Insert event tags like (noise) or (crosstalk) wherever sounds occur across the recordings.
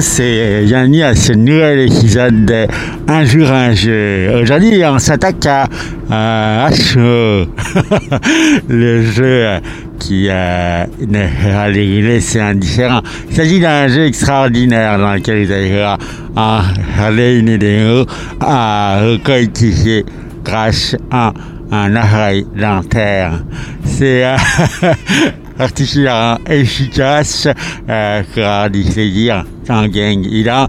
C'est Yanni à ce nouvel épisode de Un jour un jeu. Aujourd'hui, on s'attaque à, à Asho, (laughs) le jeu qui euh, ne les laisser indifférents. Il s'agit d'un jeu extraordinaire dans lequel vous allez voir aller une vidéo à recoïtifier grâce à un appareil dentaire. C'est euh, (laughs) particulièrement efficace euh, pour dire en gang. Il a,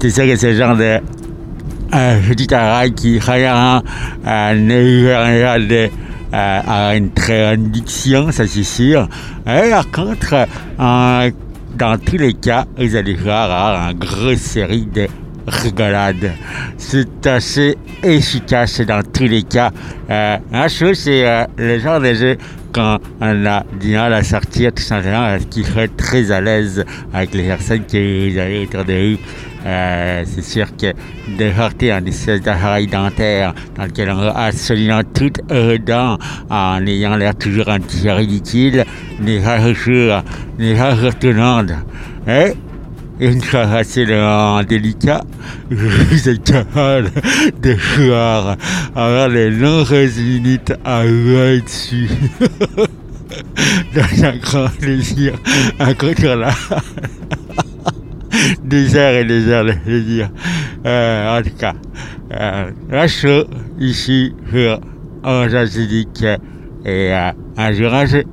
c'est sûr que ce genre de euh, petit appareil qui rien euh, à une très bonne diction, ça c'est sûr. Et par contre, dans tous les cas, vous allez voir une grosse série de rigolades. C'est assez efficace dans tous les cas. Euh, la chose, c'est euh, le genre de jeu quand on a du mal à sortir, tout simplement, parce qu'il faut être très à l'aise avec les personnes qui vous avez autour de vous. Euh, c'est sûr que de porter un espèce d'appareil dentaire dans lequel on a absolument toutes dents en ayant l'air toujours un petit peu ridicule n'est pas toujours, n'est pas retournante. Et moment délicat, capable de voir avoir les nombreuses minutes à jouer dessus. (laughs) Dans un grand plaisir incontournable. (laughs) des heures et des heures de plaisir. Euh, en tout cas, euh, la show ici pour Orange et euh, un jeu.